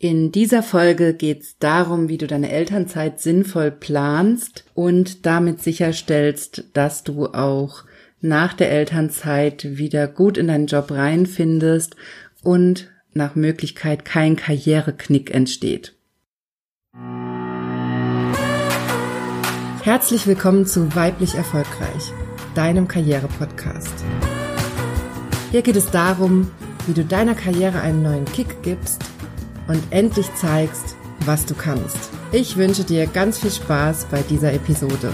In dieser Folge geht es darum, wie du deine Elternzeit sinnvoll planst und damit sicherstellst, dass du auch nach der Elternzeit wieder gut in deinen Job reinfindest und nach Möglichkeit kein Karriereknick entsteht. Herzlich willkommen zu Weiblich Erfolgreich, deinem Karriere-Podcast. Hier geht es darum, wie du deiner Karriere einen neuen Kick gibst und endlich zeigst, was du kannst. Ich wünsche dir ganz viel Spaß bei dieser Episode.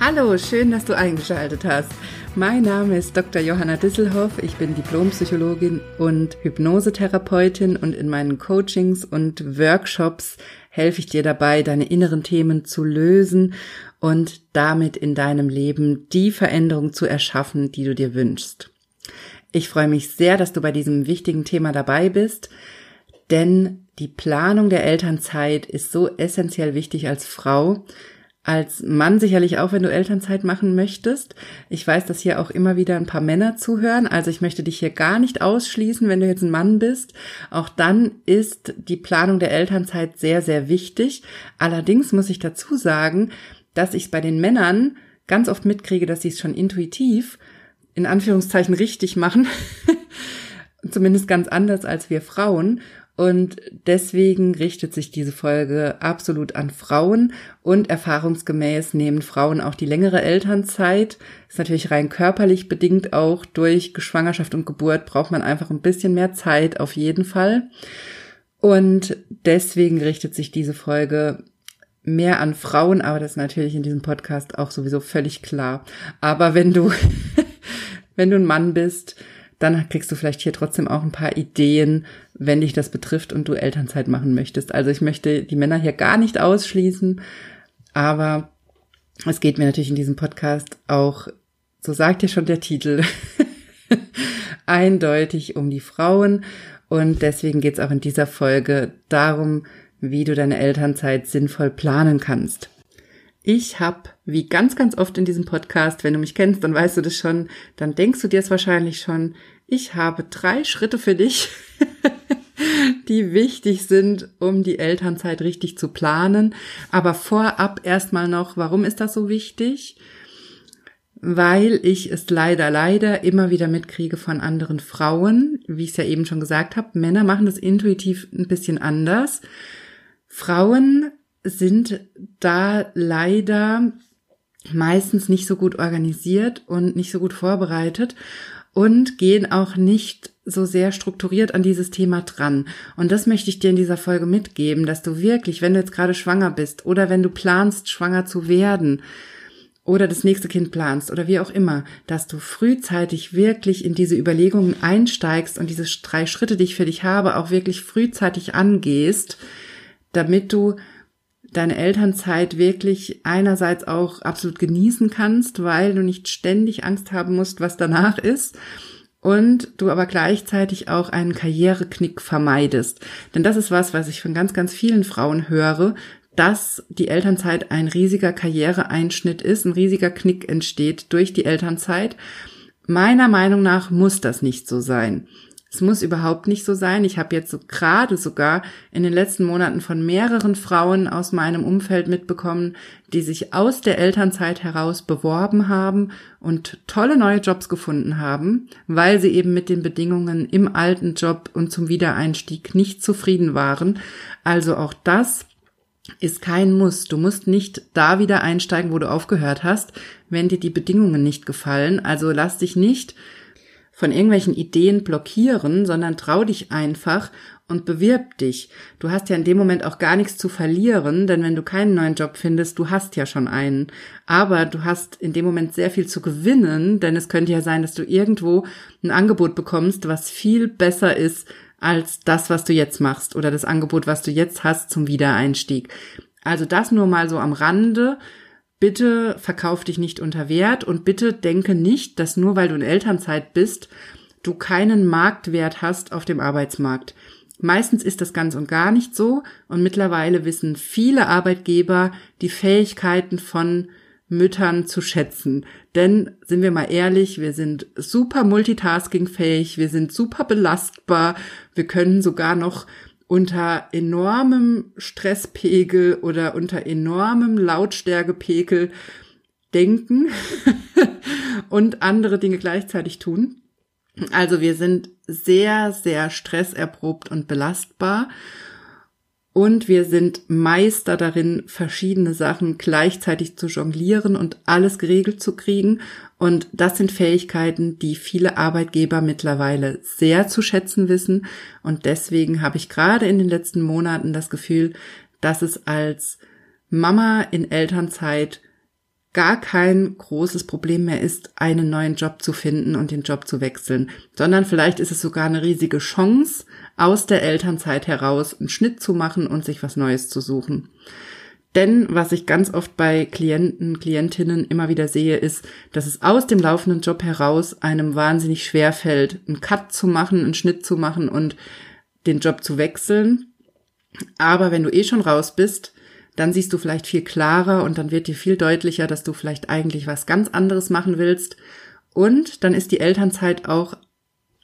Hallo, schön, dass du eingeschaltet hast. Mein Name ist Dr. Johanna Disselhoff. Ich bin Diplompsychologin und Hypnosetherapeutin und in meinen Coachings und Workshops helfe ich dir dabei, deine inneren Themen zu lösen und damit in deinem Leben die Veränderung zu erschaffen, die du dir wünschst. Ich freue mich sehr, dass du bei diesem wichtigen Thema dabei bist, denn die Planung der Elternzeit ist so essentiell wichtig als Frau, als Mann sicherlich auch, wenn du Elternzeit machen möchtest. Ich weiß, dass hier auch immer wieder ein paar Männer zuhören. Also ich möchte dich hier gar nicht ausschließen, wenn du jetzt ein Mann bist. Auch dann ist die Planung der Elternzeit sehr, sehr wichtig. Allerdings muss ich dazu sagen, dass ich es bei den Männern ganz oft mitkriege, dass sie es schon intuitiv in Anführungszeichen richtig machen. Zumindest ganz anders als wir Frauen. Und deswegen richtet sich diese Folge absolut an Frauen und erfahrungsgemäß nehmen Frauen auch die längere Elternzeit. Ist natürlich rein körperlich bedingt auch durch Schwangerschaft und Geburt braucht man einfach ein bisschen mehr Zeit auf jeden Fall. Und deswegen richtet sich diese Folge mehr an Frauen, aber das ist natürlich in diesem Podcast auch sowieso völlig klar. Aber wenn du, wenn du ein Mann bist, dann kriegst du vielleicht hier trotzdem auch ein paar Ideen, wenn dich das betrifft und du Elternzeit machen möchtest. Also ich möchte die Männer hier gar nicht ausschließen, aber es geht mir natürlich in diesem Podcast auch, so sagt ja schon der Titel, eindeutig um die Frauen. Und deswegen geht es auch in dieser Folge darum, wie du deine Elternzeit sinnvoll planen kannst. Ich habe, wie ganz, ganz oft in diesem Podcast, wenn du mich kennst, dann weißt du das schon, dann denkst du dir es wahrscheinlich schon, ich habe drei Schritte für dich, die wichtig sind, um die Elternzeit richtig zu planen. Aber vorab erstmal noch, warum ist das so wichtig? Weil ich es leider, leider immer wieder mitkriege von anderen Frauen, wie ich es ja eben schon gesagt habe. Männer machen das intuitiv ein bisschen anders. Frauen sind da leider meistens nicht so gut organisiert und nicht so gut vorbereitet und gehen auch nicht so sehr strukturiert an dieses Thema dran. Und das möchte ich dir in dieser Folge mitgeben, dass du wirklich, wenn du jetzt gerade schwanger bist oder wenn du planst, schwanger zu werden oder das nächste Kind planst oder wie auch immer, dass du frühzeitig wirklich in diese Überlegungen einsteigst und diese drei Schritte, die ich für dich habe, auch wirklich frühzeitig angehst, damit du deine Elternzeit wirklich einerseits auch absolut genießen kannst, weil du nicht ständig Angst haben musst, was danach ist und du aber gleichzeitig auch einen Karriereknick vermeidest. Denn das ist was, was ich von ganz, ganz vielen Frauen höre, dass die Elternzeit ein riesiger Karriereeinschnitt ist, ein riesiger Knick entsteht durch die Elternzeit. Meiner Meinung nach muss das nicht so sein. Es muss überhaupt nicht so sein. Ich habe jetzt so gerade sogar in den letzten Monaten von mehreren Frauen aus meinem Umfeld mitbekommen, die sich aus der Elternzeit heraus beworben haben und tolle neue Jobs gefunden haben, weil sie eben mit den Bedingungen im alten Job und zum Wiedereinstieg nicht zufrieden waren. Also auch das ist kein Muss. Du musst nicht da wieder einsteigen, wo du aufgehört hast, wenn dir die Bedingungen nicht gefallen. Also lass dich nicht von irgendwelchen Ideen blockieren, sondern trau dich einfach und bewirb dich. Du hast ja in dem Moment auch gar nichts zu verlieren, denn wenn du keinen neuen Job findest, du hast ja schon einen. Aber du hast in dem Moment sehr viel zu gewinnen, denn es könnte ja sein, dass du irgendwo ein Angebot bekommst, was viel besser ist als das, was du jetzt machst oder das Angebot, was du jetzt hast zum Wiedereinstieg. Also das nur mal so am Rande bitte verkauf dich nicht unter Wert und bitte denke nicht, dass nur weil du in Elternzeit bist, du keinen Marktwert hast auf dem Arbeitsmarkt. Meistens ist das ganz und gar nicht so und mittlerweile wissen viele Arbeitgeber die Fähigkeiten von Müttern zu schätzen. Denn, sind wir mal ehrlich, wir sind super multitaskingfähig, wir sind super belastbar, wir können sogar noch unter enormem Stresspegel oder unter enormem Lautstärkepegel denken und andere Dinge gleichzeitig tun. Also wir sind sehr, sehr stresserprobt und belastbar. Und wir sind Meister darin, verschiedene Sachen gleichzeitig zu jonglieren und alles geregelt zu kriegen. Und das sind Fähigkeiten, die viele Arbeitgeber mittlerweile sehr zu schätzen wissen. Und deswegen habe ich gerade in den letzten Monaten das Gefühl, dass es als Mama in Elternzeit gar kein großes Problem mehr ist, einen neuen Job zu finden und den Job zu wechseln, sondern vielleicht ist es sogar eine riesige Chance, aus der Elternzeit heraus einen Schnitt zu machen und sich was Neues zu suchen. Denn was ich ganz oft bei Klienten, Klientinnen immer wieder sehe, ist, dass es aus dem laufenden Job heraus einem wahnsinnig schwer fällt, einen Cut zu machen, einen Schnitt zu machen und den Job zu wechseln. Aber wenn du eh schon raus bist, dann siehst du vielleicht viel klarer und dann wird dir viel deutlicher, dass du vielleicht eigentlich was ganz anderes machen willst. Und dann ist die Elternzeit auch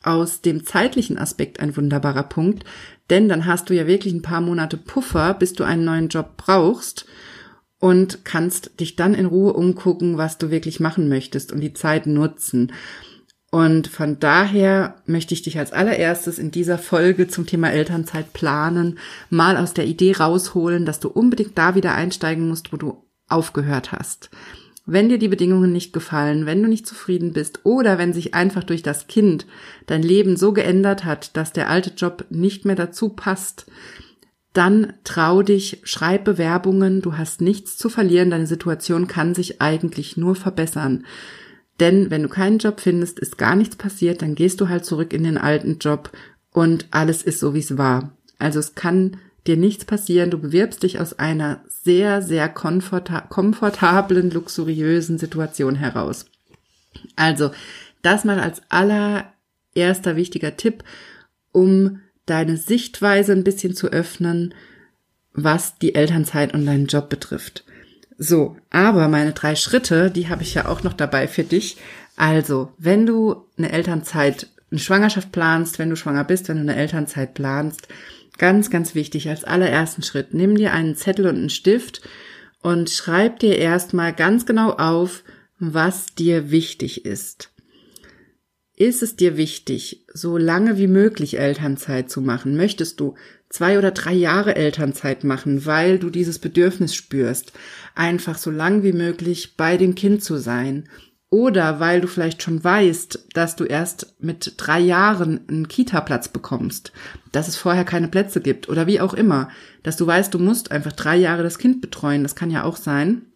aus dem zeitlichen Aspekt ein wunderbarer Punkt, denn dann hast du ja wirklich ein paar Monate Puffer, bis du einen neuen Job brauchst und kannst dich dann in Ruhe umgucken, was du wirklich machen möchtest und die Zeit nutzen. Und von daher möchte ich dich als allererstes in dieser Folge zum Thema Elternzeit planen, mal aus der Idee rausholen, dass du unbedingt da wieder einsteigen musst, wo du aufgehört hast. Wenn dir die Bedingungen nicht gefallen, wenn du nicht zufrieden bist oder wenn sich einfach durch das Kind dein Leben so geändert hat, dass der alte Job nicht mehr dazu passt, dann trau dich, schreib Bewerbungen, du hast nichts zu verlieren, deine Situation kann sich eigentlich nur verbessern. Denn wenn du keinen Job findest, ist gar nichts passiert, dann gehst du halt zurück in den alten Job und alles ist so, wie es war. Also es kann dir nichts passieren. Du bewirbst dich aus einer sehr, sehr komforta komfortablen, luxuriösen Situation heraus. Also das mal als allererster wichtiger Tipp, um deine Sichtweise ein bisschen zu öffnen, was die Elternzeit und deinen Job betrifft. So, aber meine drei Schritte, die habe ich ja auch noch dabei für dich. Also, wenn du eine Elternzeit, eine Schwangerschaft planst, wenn du schwanger bist, wenn du eine Elternzeit planst, ganz, ganz wichtig, als allerersten Schritt, nimm dir einen Zettel und einen Stift und schreib dir erstmal ganz genau auf, was dir wichtig ist. Ist es dir wichtig, so lange wie möglich Elternzeit zu machen? Möchtest du zwei oder drei Jahre Elternzeit machen, weil du dieses Bedürfnis spürst, einfach so lang wie möglich bei dem Kind zu sein. Oder weil du vielleicht schon weißt, dass du erst mit drei Jahren einen Kita-Platz bekommst, dass es vorher keine Plätze gibt oder wie auch immer, dass du weißt, du musst einfach drei Jahre das Kind betreuen, das kann ja auch sein.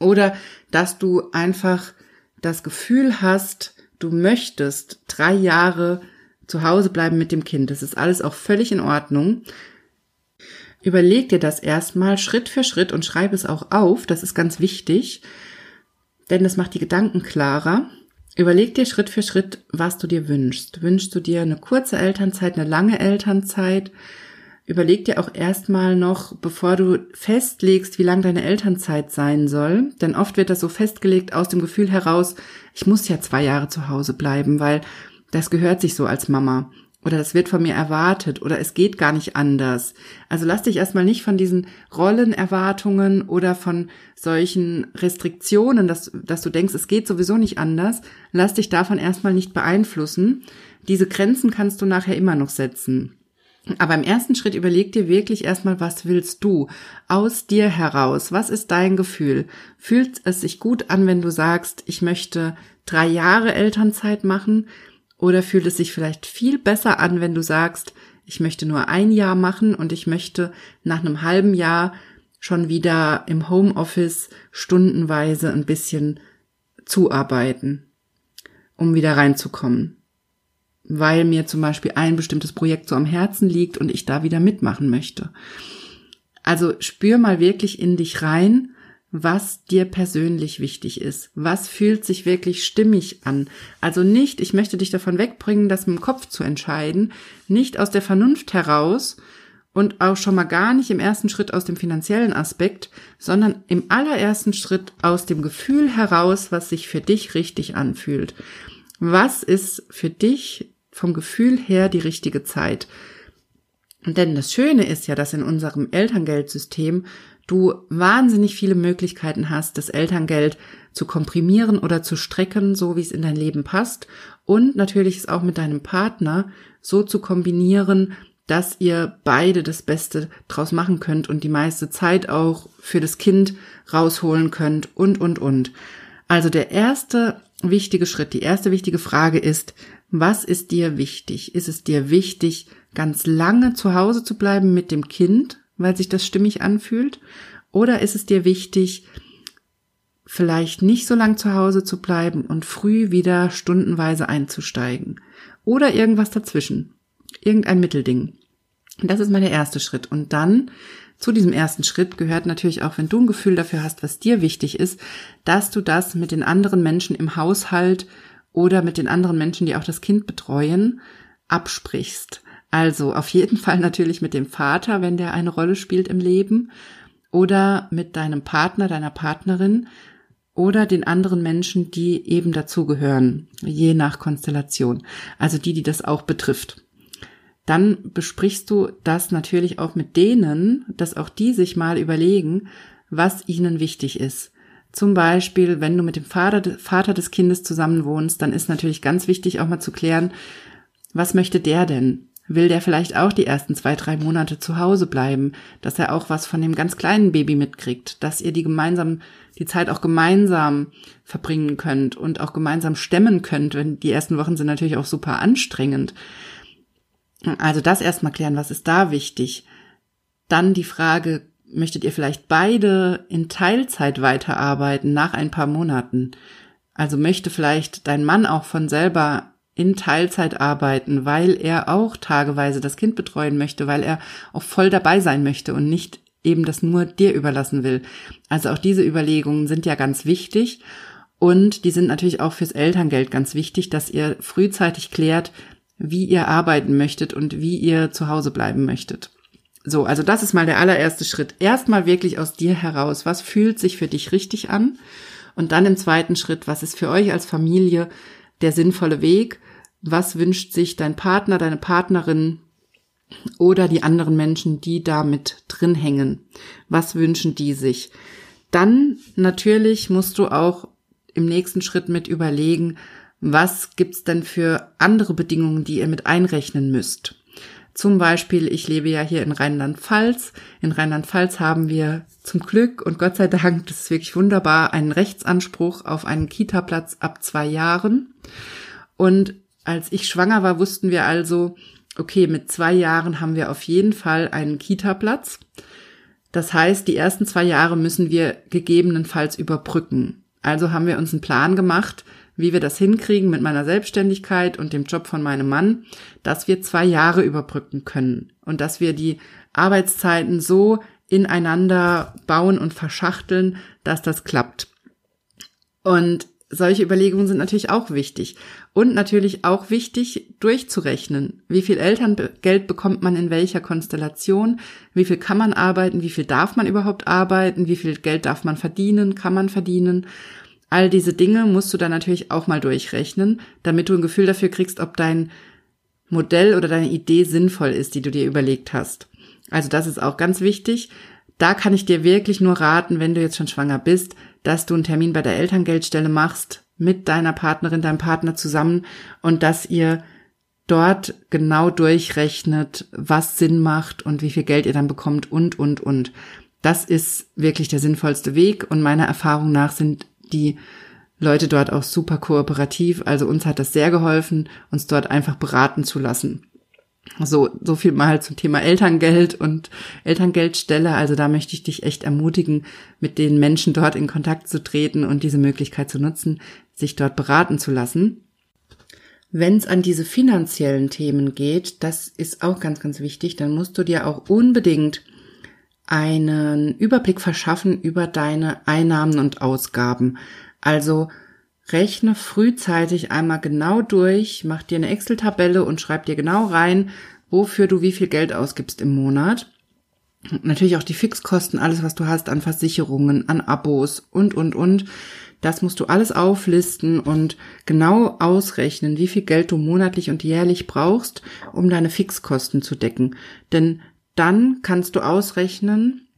Oder dass du einfach das Gefühl hast, du möchtest drei Jahre zu Hause bleiben mit dem Kind. Das ist alles auch völlig in Ordnung. Überleg dir das erstmal Schritt für Schritt und schreib es auch auf. Das ist ganz wichtig, denn das macht die Gedanken klarer. Überleg dir Schritt für Schritt, was du dir wünschst. Wünschst du dir eine kurze Elternzeit, eine lange Elternzeit? Überleg dir auch erstmal noch, bevor du festlegst, wie lang deine Elternzeit sein soll. Denn oft wird das so festgelegt aus dem Gefühl heraus, ich muss ja zwei Jahre zu Hause bleiben, weil das gehört sich so als Mama oder das wird von mir erwartet oder es geht gar nicht anders. Also lass dich erstmal nicht von diesen Rollenerwartungen oder von solchen Restriktionen, dass, dass du denkst, es geht sowieso nicht anders, lass dich davon erstmal nicht beeinflussen. Diese Grenzen kannst du nachher immer noch setzen. Aber im ersten Schritt überleg dir wirklich erstmal, was willst du aus dir heraus? Was ist dein Gefühl? Fühlt es sich gut an, wenn du sagst, ich möchte drei Jahre Elternzeit machen? Oder fühlt es sich vielleicht viel besser an, wenn du sagst, ich möchte nur ein Jahr machen und ich möchte nach einem halben Jahr schon wieder im Homeoffice stundenweise ein bisschen zuarbeiten, um wieder reinzukommen. Weil mir zum Beispiel ein bestimmtes Projekt so am Herzen liegt und ich da wieder mitmachen möchte. Also spür mal wirklich in dich rein was dir persönlich wichtig ist. Was fühlt sich wirklich stimmig an? Also nicht, ich möchte dich davon wegbringen, das mit dem Kopf zu entscheiden, nicht aus der Vernunft heraus und auch schon mal gar nicht im ersten Schritt aus dem finanziellen Aspekt, sondern im allerersten Schritt aus dem Gefühl heraus, was sich für dich richtig anfühlt. Was ist für dich vom Gefühl her die richtige Zeit? Denn das Schöne ist ja, dass in unserem Elterngeldsystem du wahnsinnig viele Möglichkeiten hast, das Elterngeld zu komprimieren oder zu strecken, so wie es in dein Leben passt. Und natürlich es auch mit deinem Partner so zu kombinieren, dass ihr beide das Beste draus machen könnt und die meiste Zeit auch für das Kind rausholen könnt und, und, und. Also der erste wichtige Schritt, die erste wichtige Frage ist, was ist dir wichtig? Ist es dir wichtig, ganz lange zu Hause zu bleiben mit dem Kind, weil sich das stimmig anfühlt? Oder ist es dir wichtig, vielleicht nicht so lang zu Hause zu bleiben und früh wieder stundenweise einzusteigen? Oder irgendwas dazwischen? irgendein Mittelding. Das ist mal der erste Schritt. Und dann zu diesem ersten Schritt gehört natürlich auch, wenn du ein Gefühl dafür hast, was dir wichtig ist, dass du das mit den anderen Menschen im Haushalt oder mit den anderen Menschen, die auch das Kind betreuen, absprichst. Also auf jeden Fall natürlich mit dem Vater, wenn der eine Rolle spielt im Leben, oder mit deinem Partner, deiner Partnerin oder den anderen Menschen, die eben dazugehören, je nach Konstellation. Also die, die das auch betrifft dann besprichst du das natürlich auch mit denen, dass auch die sich mal überlegen, was ihnen wichtig ist. Zum Beispiel, wenn du mit dem Vater, Vater des Kindes zusammen wohnst, dann ist natürlich ganz wichtig auch mal zu klären, was möchte der denn? Will der vielleicht auch die ersten zwei, drei Monate zu Hause bleiben, dass er auch was von dem ganz kleinen Baby mitkriegt, dass ihr die gemeinsam, die Zeit auch gemeinsam verbringen könnt und auch gemeinsam stemmen könnt, wenn die ersten Wochen sind natürlich auch super anstrengend. Also das erstmal klären, was ist da wichtig? Dann die Frage, möchtet ihr vielleicht beide in Teilzeit weiterarbeiten nach ein paar Monaten? Also möchte vielleicht dein Mann auch von selber in Teilzeit arbeiten, weil er auch tageweise das Kind betreuen möchte, weil er auch voll dabei sein möchte und nicht eben das nur dir überlassen will. Also auch diese Überlegungen sind ja ganz wichtig und die sind natürlich auch fürs Elterngeld ganz wichtig, dass ihr frühzeitig klärt, wie ihr arbeiten möchtet und wie ihr zu Hause bleiben möchtet. So, also das ist mal der allererste Schritt. Erstmal wirklich aus dir heraus. Was fühlt sich für dich richtig an? Und dann im zweiten Schritt, was ist für euch als Familie der sinnvolle Weg? Was wünscht sich dein Partner, deine Partnerin oder die anderen Menschen, die da mit drin hängen? Was wünschen die sich? Dann natürlich musst du auch im nächsten Schritt mit überlegen, was gibt's denn für andere Bedingungen, die ihr mit einrechnen müsst? Zum Beispiel, ich lebe ja hier in Rheinland-Pfalz. In Rheinland-Pfalz haben wir zum Glück und Gott sei Dank, das ist wirklich wunderbar, einen Rechtsanspruch auf einen Kita-Platz ab zwei Jahren. Und als ich schwanger war, wussten wir also, okay, mit zwei Jahren haben wir auf jeden Fall einen Kita-Platz. Das heißt, die ersten zwei Jahre müssen wir gegebenenfalls überbrücken. Also haben wir uns einen Plan gemacht, wie wir das hinkriegen mit meiner Selbstständigkeit und dem Job von meinem Mann, dass wir zwei Jahre überbrücken können und dass wir die Arbeitszeiten so ineinander bauen und verschachteln, dass das klappt. Und solche Überlegungen sind natürlich auch wichtig. Und natürlich auch wichtig, durchzurechnen. Wie viel Elterngeld bekommt man in welcher Konstellation? Wie viel kann man arbeiten? Wie viel darf man überhaupt arbeiten? Wie viel Geld darf man verdienen? Kann man verdienen? All diese Dinge musst du dann natürlich auch mal durchrechnen, damit du ein Gefühl dafür kriegst, ob dein Modell oder deine Idee sinnvoll ist, die du dir überlegt hast. Also das ist auch ganz wichtig. Da kann ich dir wirklich nur raten, wenn du jetzt schon schwanger bist, dass du einen Termin bei der Elterngeldstelle machst mit deiner Partnerin, deinem Partner zusammen und dass ihr dort genau durchrechnet, was Sinn macht und wie viel Geld ihr dann bekommt und, und, und. Das ist wirklich der sinnvollste Weg und meiner Erfahrung nach sind die Leute dort auch super kooperativ. Also uns hat das sehr geholfen, uns dort einfach beraten zu lassen. So, so viel mal zum Thema Elterngeld und Elterngeldstelle. Also da möchte ich dich echt ermutigen, mit den Menschen dort in Kontakt zu treten und diese Möglichkeit zu nutzen, sich dort beraten zu lassen. Wenn es an diese finanziellen Themen geht, das ist auch ganz, ganz wichtig, dann musst du dir auch unbedingt einen Überblick verschaffen über deine Einnahmen und Ausgaben. Also rechne frühzeitig einmal genau durch, mach dir eine Excel-Tabelle und schreib dir genau rein, wofür du wie viel Geld ausgibst im Monat. Natürlich auch die Fixkosten, alles, was du hast an Versicherungen, an Abos und, und, und. Das musst du alles auflisten und genau ausrechnen, wie viel Geld du monatlich und jährlich brauchst, um deine Fixkosten zu decken. Denn dann kannst du ausrechnen,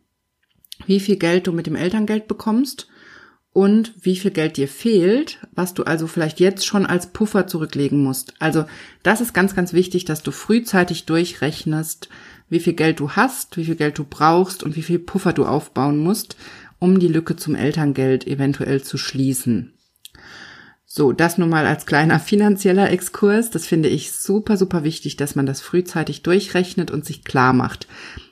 wie viel Geld du mit dem Elterngeld bekommst und wie viel Geld dir fehlt, was du also vielleicht jetzt schon als Puffer zurücklegen musst. Also das ist ganz, ganz wichtig, dass du frühzeitig durchrechnest, wie viel Geld du hast, wie viel Geld du brauchst und wie viel Puffer du aufbauen musst, um die Lücke zum Elterngeld eventuell zu schließen. So, das nun mal als kleiner finanzieller Exkurs. Das finde ich super, super wichtig, dass man das frühzeitig durchrechnet und sich klar macht.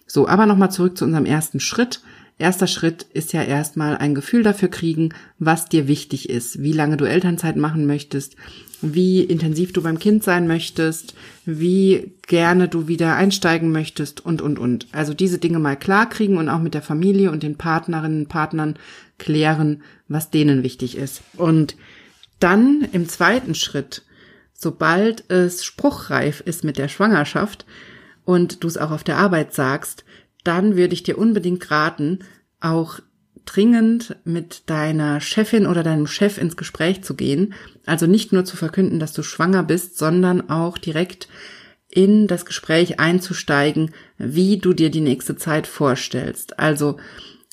So, aber nochmal zurück zu unserem ersten Schritt. Erster Schritt ist ja erstmal ein Gefühl dafür kriegen, was dir wichtig ist, wie lange du Elternzeit machen möchtest, wie intensiv du beim Kind sein möchtest, wie gerne du wieder einsteigen möchtest und, und, und. Also diese Dinge mal klar kriegen und auch mit der Familie und den Partnerinnen und Partnern klären, was denen wichtig ist. Und dann im zweiten Schritt, sobald es spruchreif ist mit der Schwangerschaft und du es auch auf der Arbeit sagst, dann würde ich dir unbedingt raten, auch dringend mit deiner Chefin oder deinem Chef ins Gespräch zu gehen. Also nicht nur zu verkünden, dass du schwanger bist, sondern auch direkt in das Gespräch einzusteigen, wie du dir die nächste Zeit vorstellst. Also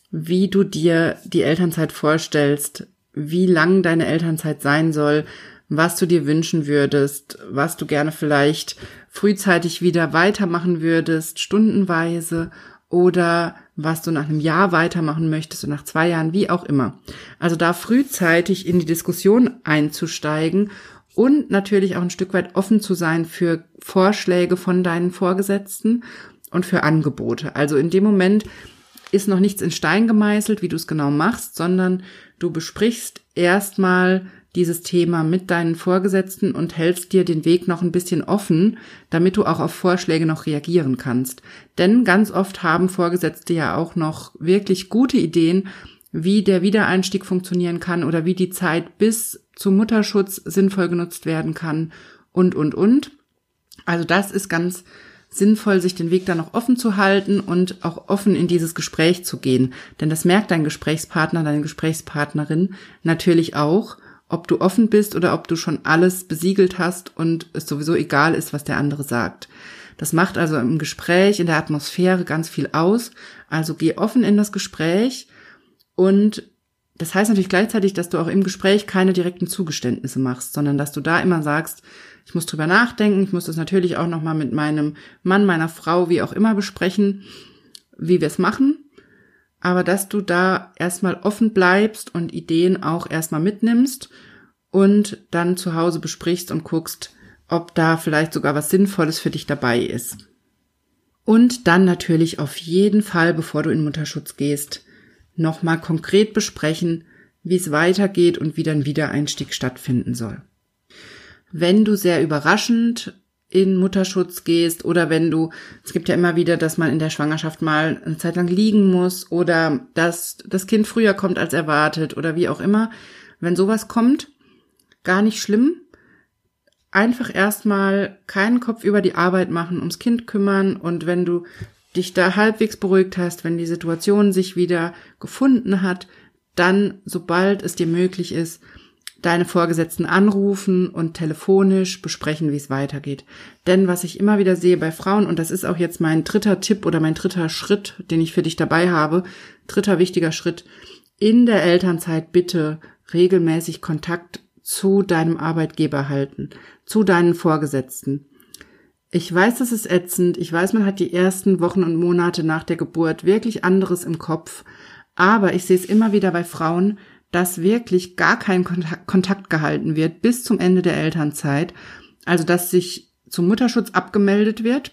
wie du dir die Elternzeit vorstellst, wie lang deine Elternzeit sein soll, was du dir wünschen würdest, was du gerne vielleicht frühzeitig wieder weitermachen würdest, stundenweise oder was du nach einem Jahr weitermachen möchtest oder nach zwei Jahren, wie auch immer. Also da frühzeitig in die Diskussion einzusteigen und natürlich auch ein Stück weit offen zu sein für Vorschläge von deinen Vorgesetzten und für Angebote. Also in dem Moment ist noch nichts in Stein gemeißelt, wie du es genau machst, sondern du besprichst erstmal dieses Thema mit deinen Vorgesetzten und hältst dir den Weg noch ein bisschen offen, damit du auch auf Vorschläge noch reagieren kannst. Denn ganz oft haben Vorgesetzte ja auch noch wirklich gute Ideen, wie der Wiedereinstieg funktionieren kann oder wie die Zeit bis zum Mutterschutz sinnvoll genutzt werden kann und, und, und. Also das ist ganz sinnvoll, sich den Weg da noch offen zu halten und auch offen in dieses Gespräch zu gehen. Denn das merkt dein Gesprächspartner, deine Gesprächspartnerin natürlich auch ob du offen bist oder ob du schon alles besiegelt hast und es sowieso egal ist, was der andere sagt. Das macht also im Gespräch, in der Atmosphäre ganz viel aus. Also geh offen in das Gespräch und das heißt natürlich gleichzeitig, dass du auch im Gespräch keine direkten Zugeständnisse machst, sondern dass du da immer sagst, ich muss drüber nachdenken, ich muss das natürlich auch nochmal mit meinem Mann, meiner Frau, wie auch immer besprechen, wie wir es machen aber dass du da erstmal offen bleibst und Ideen auch erstmal mitnimmst und dann zu Hause besprichst und guckst, ob da vielleicht sogar was Sinnvolles für dich dabei ist. Und dann natürlich auf jeden Fall, bevor du in Mutterschutz gehst, nochmal konkret besprechen, wie es weitergeht und wie dein Wiedereinstieg stattfinden soll. Wenn du sehr überraschend in Mutterschutz gehst oder wenn du, es gibt ja immer wieder, dass man in der Schwangerschaft mal eine Zeit lang liegen muss oder dass das Kind früher kommt als erwartet oder wie auch immer. Wenn sowas kommt, gar nicht schlimm. Einfach erstmal keinen Kopf über die Arbeit machen, ums Kind kümmern und wenn du dich da halbwegs beruhigt hast, wenn die Situation sich wieder gefunden hat, dann, sobald es dir möglich ist, deine Vorgesetzten anrufen und telefonisch besprechen, wie es weitergeht. Denn was ich immer wieder sehe bei Frauen, und das ist auch jetzt mein dritter Tipp oder mein dritter Schritt, den ich für dich dabei habe, dritter wichtiger Schritt, in der Elternzeit bitte regelmäßig Kontakt zu deinem Arbeitgeber halten, zu deinen Vorgesetzten. Ich weiß, das ist ätzend. Ich weiß, man hat die ersten Wochen und Monate nach der Geburt wirklich anderes im Kopf. Aber ich sehe es immer wieder bei Frauen, dass wirklich gar kein Kontakt gehalten wird bis zum Ende der Elternzeit. Also dass sich zum Mutterschutz abgemeldet wird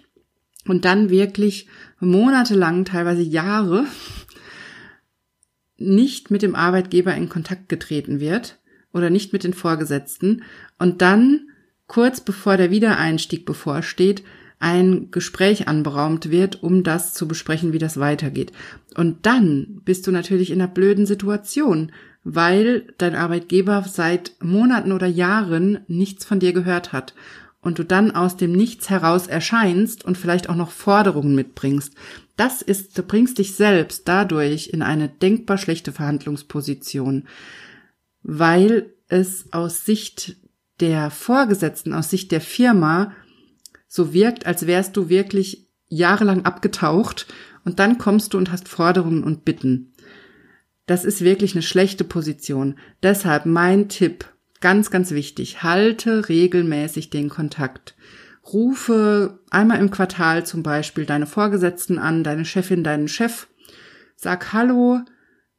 und dann wirklich monatelang, teilweise Jahre, nicht mit dem Arbeitgeber in Kontakt getreten wird oder nicht mit den Vorgesetzten und dann kurz bevor der Wiedereinstieg bevorsteht, ein Gespräch anberaumt wird, um das zu besprechen, wie das weitergeht. Und dann bist du natürlich in einer blöden Situation, weil dein Arbeitgeber seit Monaten oder Jahren nichts von dir gehört hat. und du dann aus dem Nichts heraus erscheinst und vielleicht auch noch Forderungen mitbringst. Das ist, du bringst dich selbst dadurch in eine denkbar schlechte Verhandlungsposition, weil es aus Sicht der Vorgesetzten, aus Sicht der Firma so wirkt, als wärst du wirklich jahrelang abgetaucht und dann kommst du und hast Forderungen und Bitten. Das ist wirklich eine schlechte Position. Deshalb mein Tipp, ganz, ganz wichtig, halte regelmäßig den Kontakt. Rufe einmal im Quartal zum Beispiel deine Vorgesetzten an, deine Chefin, deinen Chef. Sag Hallo,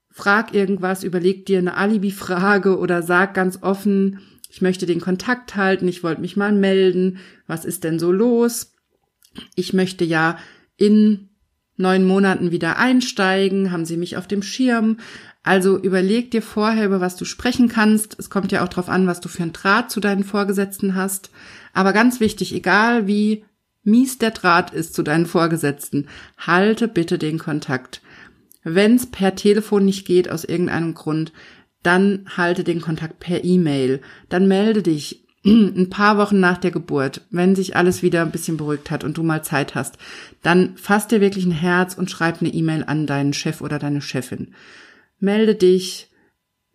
frag irgendwas, überleg dir eine Alibi-Frage oder sag ganz offen, ich möchte den Kontakt halten, ich wollte mich mal melden, was ist denn so los? Ich möchte ja in neun Monaten wieder einsteigen, haben Sie mich auf dem Schirm? Also überleg dir vorher, über was du sprechen kannst. Es kommt ja auch darauf an, was du für einen Draht zu deinen Vorgesetzten hast. Aber ganz wichtig, egal wie mies der Draht ist zu deinen Vorgesetzten, halte bitte den Kontakt. Wenn es per Telefon nicht geht aus irgendeinem Grund, dann halte den Kontakt per E-Mail. Dann melde dich ein paar Wochen nach der Geburt, wenn sich alles wieder ein bisschen beruhigt hat und du mal Zeit hast, dann fass dir wirklich ein Herz und schreib eine E-Mail an deinen Chef oder deine Chefin. Melde dich,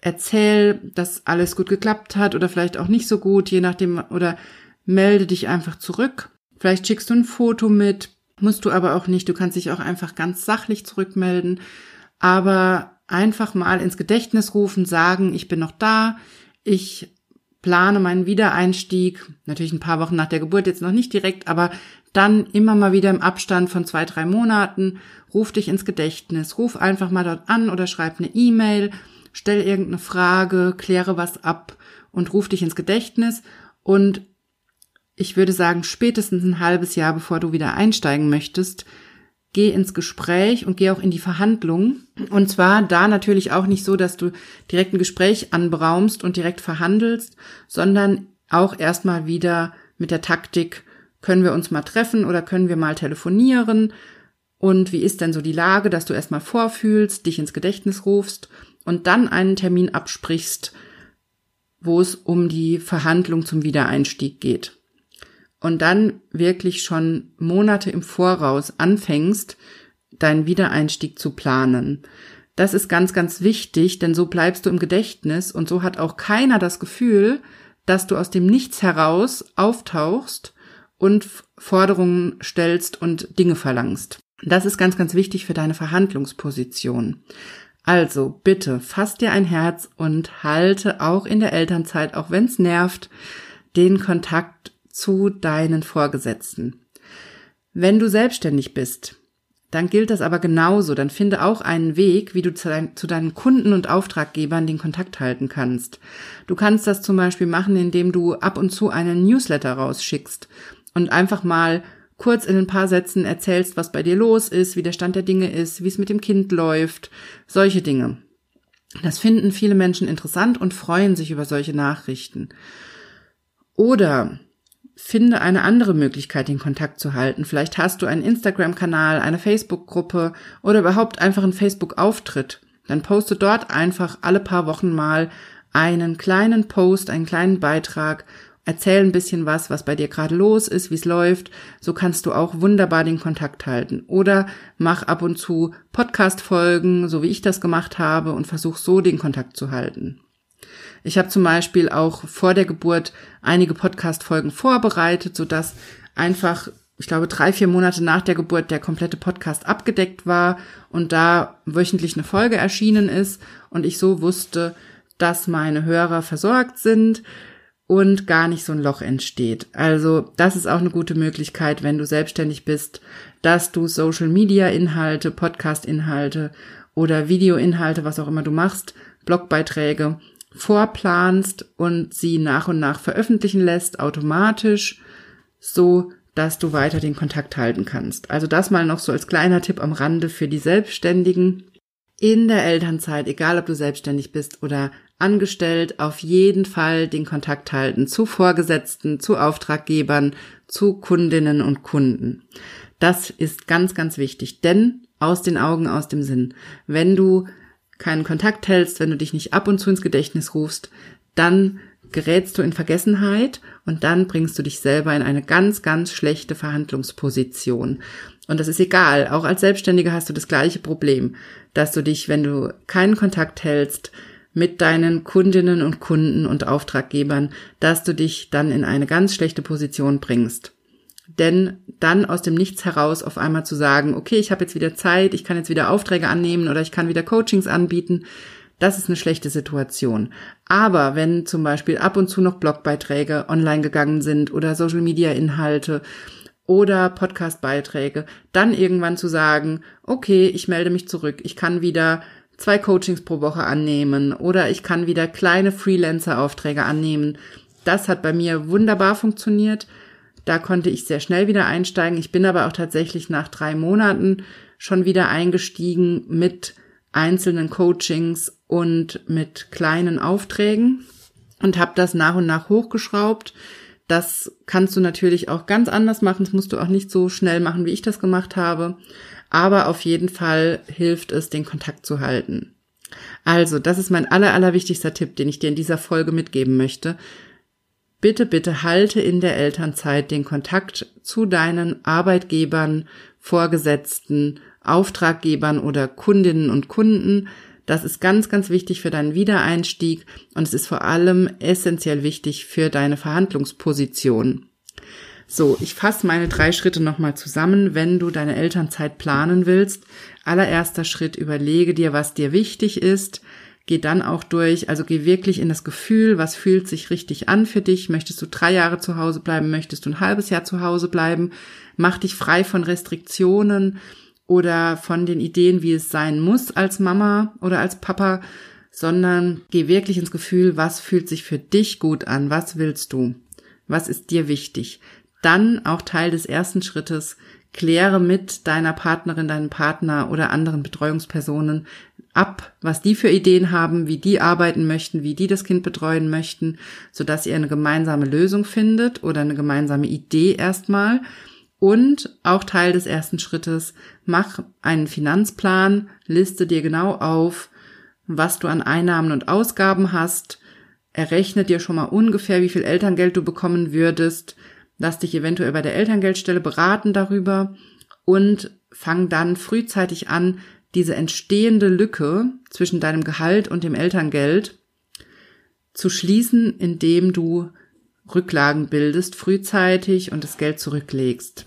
erzähl, dass alles gut geklappt hat oder vielleicht auch nicht so gut, je nachdem, oder melde dich einfach zurück. Vielleicht schickst du ein Foto mit, musst du aber auch nicht, du kannst dich auch einfach ganz sachlich zurückmelden, aber einfach mal ins Gedächtnis rufen, sagen, ich bin noch da, ich plane meinen Wiedereinstieg, natürlich ein paar Wochen nach der Geburt, jetzt noch nicht direkt, aber dann immer mal wieder im Abstand von zwei, drei Monaten, ruf dich ins Gedächtnis, ruf einfach mal dort an oder schreib eine E-Mail, stell irgendeine Frage, kläre was ab und ruf dich ins Gedächtnis. Und ich würde sagen, spätestens ein halbes Jahr, bevor du wieder einsteigen möchtest, geh ins Gespräch und geh auch in die Verhandlung. Und zwar da natürlich auch nicht so, dass du direkt ein Gespräch anberaumst und direkt verhandelst, sondern auch erstmal wieder mit der Taktik, können wir uns mal treffen oder können wir mal telefonieren? Und wie ist denn so die Lage, dass du erstmal vorfühlst, dich ins Gedächtnis rufst und dann einen Termin absprichst, wo es um die Verhandlung zum Wiedereinstieg geht und dann wirklich schon Monate im Voraus anfängst, deinen Wiedereinstieg zu planen. Das ist ganz, ganz wichtig, denn so bleibst du im Gedächtnis und so hat auch keiner das Gefühl, dass du aus dem Nichts heraus auftauchst und Forderungen stellst und Dinge verlangst. Das ist ganz, ganz wichtig für deine Verhandlungsposition. Also bitte, fass dir ein Herz und halte auch in der Elternzeit, auch wenn es nervt, den Kontakt zu deinen Vorgesetzten. Wenn du selbstständig bist, dann gilt das aber genauso. Dann finde auch einen Weg, wie du zu, dein, zu, deinen Kunden und Auftraggebern den Kontakt halten kannst. Du kannst das zum Beispiel machen, indem du ab und zu einen Newsletter rausschickst und einfach mal kurz in ein paar Sätzen erzählst, was bei dir los ist, wie der Stand der Dinge ist, wie es mit dem Kind läuft, solche Dinge. Das finden viele Menschen interessant und freuen sich über solche Nachrichten. Oder finde eine andere Möglichkeit, den Kontakt zu halten. Vielleicht hast du einen Instagram-Kanal, eine Facebook-Gruppe oder überhaupt einfach einen Facebook-Auftritt. Dann poste dort einfach alle paar Wochen mal einen kleinen Post, einen kleinen Beitrag, erzähl ein bisschen was, was bei dir gerade los ist, wie es läuft. So kannst du auch wunderbar den Kontakt halten. Oder mach ab und zu Podcast-Folgen, so wie ich das gemacht habe, und versuch so den Kontakt zu halten. Ich habe zum Beispiel auch vor der Geburt einige Podcast-Folgen vorbereitet, sodass einfach, ich glaube, drei, vier Monate nach der Geburt der komplette Podcast abgedeckt war und da wöchentlich eine Folge erschienen ist und ich so wusste, dass meine Hörer versorgt sind und gar nicht so ein Loch entsteht. Also das ist auch eine gute Möglichkeit, wenn du selbstständig bist, dass du Social-Media-Inhalte, Podcast-Inhalte oder Video-Inhalte, was auch immer du machst, Blogbeiträge vorplanst und sie nach und nach veröffentlichen lässt, automatisch, so dass du weiter den Kontakt halten kannst. Also das mal noch so als kleiner Tipp am Rande für die Selbstständigen. In der Elternzeit, egal ob du selbstständig bist oder angestellt, auf jeden Fall den Kontakt halten zu Vorgesetzten, zu Auftraggebern, zu Kundinnen und Kunden. Das ist ganz, ganz wichtig, denn aus den Augen, aus dem Sinn. Wenn du keinen Kontakt hältst, wenn du dich nicht ab und zu ins Gedächtnis rufst, dann gerätst du in Vergessenheit und dann bringst du dich selber in eine ganz, ganz schlechte Verhandlungsposition. Und das ist egal. Auch als Selbstständiger hast du das gleiche Problem, dass du dich, wenn du keinen Kontakt hältst, mit deinen Kundinnen und Kunden und Auftraggebern, dass du dich dann in eine ganz schlechte Position bringst. Denn dann aus dem Nichts heraus auf einmal zu sagen, okay, ich habe jetzt wieder Zeit, ich kann jetzt wieder Aufträge annehmen oder ich kann wieder Coachings anbieten, das ist eine schlechte Situation. Aber wenn zum Beispiel ab und zu noch Blogbeiträge online gegangen sind oder Social Media Inhalte oder Podcastbeiträge, dann irgendwann zu sagen, okay, ich melde mich zurück, ich kann wieder zwei Coachings pro Woche annehmen oder ich kann wieder kleine Freelancer-Aufträge annehmen. Das hat bei mir wunderbar funktioniert. Da konnte ich sehr schnell wieder einsteigen. Ich bin aber auch tatsächlich nach drei Monaten schon wieder eingestiegen mit einzelnen Coachings und mit kleinen Aufträgen und habe das nach und nach hochgeschraubt. Das kannst du natürlich auch ganz anders machen. Das musst du auch nicht so schnell machen, wie ich das gemacht habe. Aber auf jeden Fall hilft es, den Kontakt zu halten. Also, das ist mein aller, allerwichtigster Tipp, den ich dir in dieser Folge mitgeben möchte. Bitte, bitte halte in der Elternzeit den Kontakt zu deinen Arbeitgebern, Vorgesetzten, Auftraggebern oder Kundinnen und Kunden. Das ist ganz, ganz wichtig für deinen Wiedereinstieg und es ist vor allem essentiell wichtig für deine Verhandlungsposition. So, ich fasse meine drei Schritte nochmal zusammen, wenn du deine Elternzeit planen willst. Allererster Schritt, überlege dir, was dir wichtig ist. Geh dann auch durch, also geh wirklich in das Gefühl, was fühlt sich richtig an für dich. Möchtest du drei Jahre zu Hause bleiben? Möchtest du ein halbes Jahr zu Hause bleiben? Mach dich frei von Restriktionen oder von den Ideen, wie es sein muss als Mama oder als Papa, sondern geh wirklich ins Gefühl, was fühlt sich für dich gut an? Was willst du? Was ist dir wichtig? dann auch Teil des ersten Schrittes, kläre mit deiner Partnerin, deinem Partner oder anderen Betreuungspersonen ab, was die für Ideen haben, wie die arbeiten möchten, wie die das Kind betreuen möchten, sodass ihr eine gemeinsame Lösung findet oder eine gemeinsame Idee erstmal. Und auch Teil des ersten Schrittes, mach einen Finanzplan, liste dir genau auf, was du an Einnahmen und Ausgaben hast, errechne dir schon mal ungefähr, wie viel Elterngeld du bekommen würdest, lass dich eventuell bei der Elterngeldstelle beraten darüber. Und fang dann frühzeitig an, diese entstehende Lücke zwischen deinem Gehalt und dem Elterngeld zu schließen, indem du Rücklagen bildest frühzeitig und das Geld zurücklegst.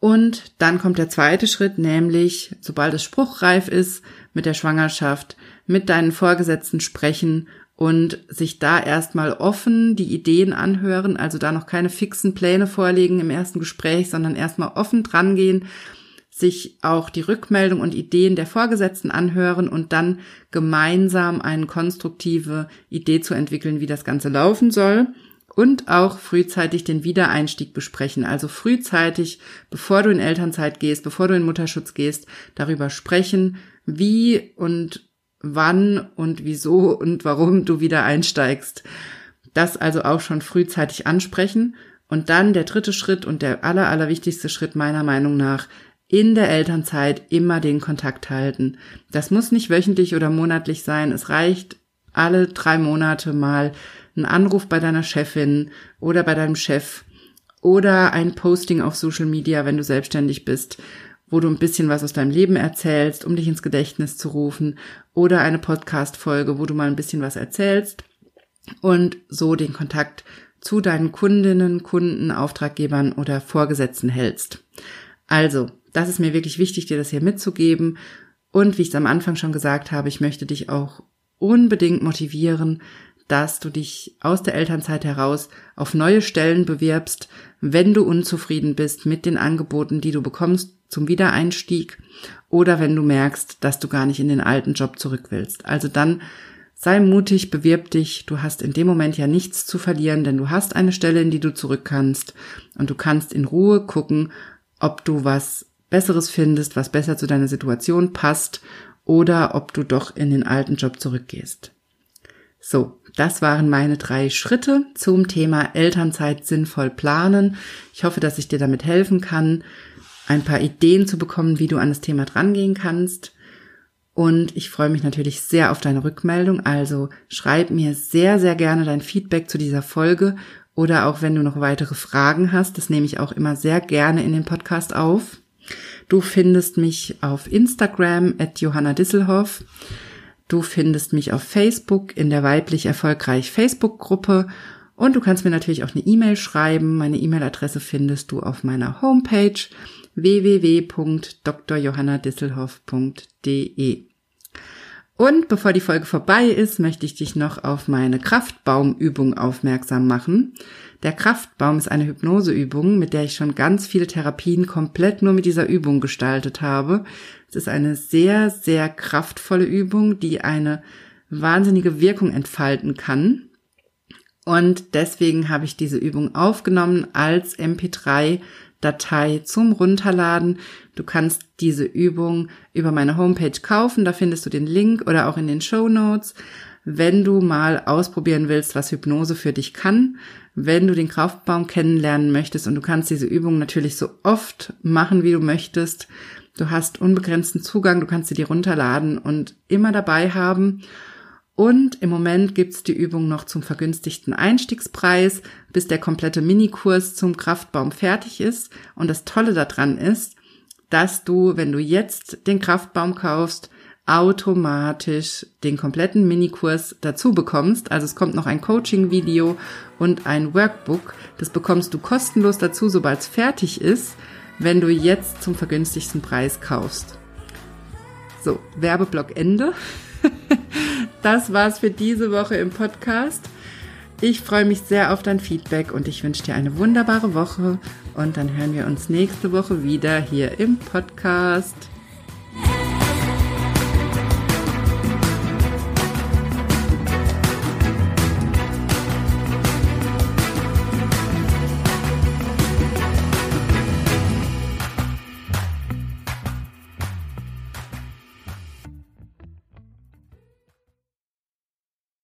Und dann kommt der zweite Schritt, nämlich, sobald es spruchreif ist mit der Schwangerschaft, mit deinen Vorgesetzten sprechen und sich da erstmal offen die Ideen anhören, also da noch keine fixen Pläne vorlegen im ersten Gespräch, sondern erstmal offen drangehen, sich auch die Rückmeldung und Ideen der Vorgesetzten anhören und dann gemeinsam eine konstruktive Idee zu entwickeln, wie das Ganze laufen soll und auch frühzeitig den Wiedereinstieg besprechen. Also frühzeitig, bevor du in Elternzeit gehst, bevor du in Mutterschutz gehst, darüber sprechen, wie und wann und wieso und warum du wieder einsteigst. Das also auch schon frühzeitig ansprechen. Und dann der dritte Schritt und der aller, allerwichtigste Schritt meiner Meinung nach, in der Elternzeit immer den Kontakt halten. Das muss nicht wöchentlich oder monatlich sein. Es reicht alle drei Monate mal ein Anruf bei deiner Chefin oder bei deinem Chef oder ein Posting auf Social Media, wenn du selbstständig bist wo du ein bisschen was aus deinem Leben erzählst, um dich ins Gedächtnis zu rufen, oder eine Podcast-Folge, wo du mal ein bisschen was erzählst und so den Kontakt zu deinen Kundinnen, Kunden, Auftraggebern oder Vorgesetzten hältst. Also, das ist mir wirklich wichtig, dir das hier mitzugeben. Und wie ich es am Anfang schon gesagt habe, ich möchte dich auch unbedingt motivieren, dass du dich aus der Elternzeit heraus auf neue Stellen bewirbst, wenn du unzufrieden bist mit den Angeboten, die du bekommst zum Wiedereinstieg oder wenn du merkst, dass du gar nicht in den alten Job zurück willst. Also dann sei mutig, bewirb dich. Du hast in dem Moment ja nichts zu verlieren, denn du hast eine Stelle, in die du zurück kannst und du kannst in Ruhe gucken, ob du was Besseres findest, was besser zu deiner Situation passt oder ob du doch in den alten Job zurückgehst. So, das waren meine drei Schritte zum Thema Elternzeit sinnvoll planen. Ich hoffe, dass ich dir damit helfen kann, ein paar Ideen zu bekommen, wie du an das Thema drangehen kannst. Und ich freue mich natürlich sehr auf deine Rückmeldung. Also schreib mir sehr, sehr gerne dein Feedback zu dieser Folge oder auch wenn du noch weitere Fragen hast. Das nehme ich auch immer sehr gerne in den Podcast auf. Du findest mich auf Instagram at Johanna Disselhoff. Du findest mich auf Facebook in der weiblich erfolgreich Facebook-Gruppe und du kannst mir natürlich auch eine E-Mail schreiben. Meine E-Mail-Adresse findest du auf meiner Homepage www.drjohannadisselhoff.de. Und bevor die Folge vorbei ist, möchte ich dich noch auf meine Kraftbaumübung aufmerksam machen. Der Kraftbaum ist eine Hypnoseübung, mit der ich schon ganz viele Therapien komplett nur mit dieser Übung gestaltet habe. Es ist eine sehr, sehr kraftvolle Übung, die eine wahnsinnige Wirkung entfalten kann. Und deswegen habe ich diese Übung aufgenommen als MP3 Datei zum Runterladen. Du kannst diese Übung über meine Homepage kaufen, da findest du den Link oder auch in den Show Notes. Wenn du mal ausprobieren willst, was Hypnose für dich kann, wenn du den Kraftbaum kennenlernen möchtest und du kannst diese Übung natürlich so oft machen, wie du möchtest. Du hast unbegrenzten Zugang, du kannst sie dir runterladen und immer dabei haben. Und im Moment gibt's die Übung noch zum vergünstigten Einstiegspreis, bis der komplette Minikurs zum Kraftbaum fertig ist. Und das Tolle daran ist, dass du, wenn du jetzt den Kraftbaum kaufst, automatisch den kompletten Minikurs dazu bekommst. Also es kommt noch ein Coaching-Video und ein Workbook. Das bekommst du kostenlos dazu, sobald es fertig ist, wenn du jetzt zum vergünstigsten Preis kaufst. So, Werbeblock Ende. das war's für diese Woche im Podcast. Ich freue mich sehr auf dein Feedback und ich wünsche dir eine wunderbare Woche und dann hören wir uns nächste Woche wieder hier im Podcast.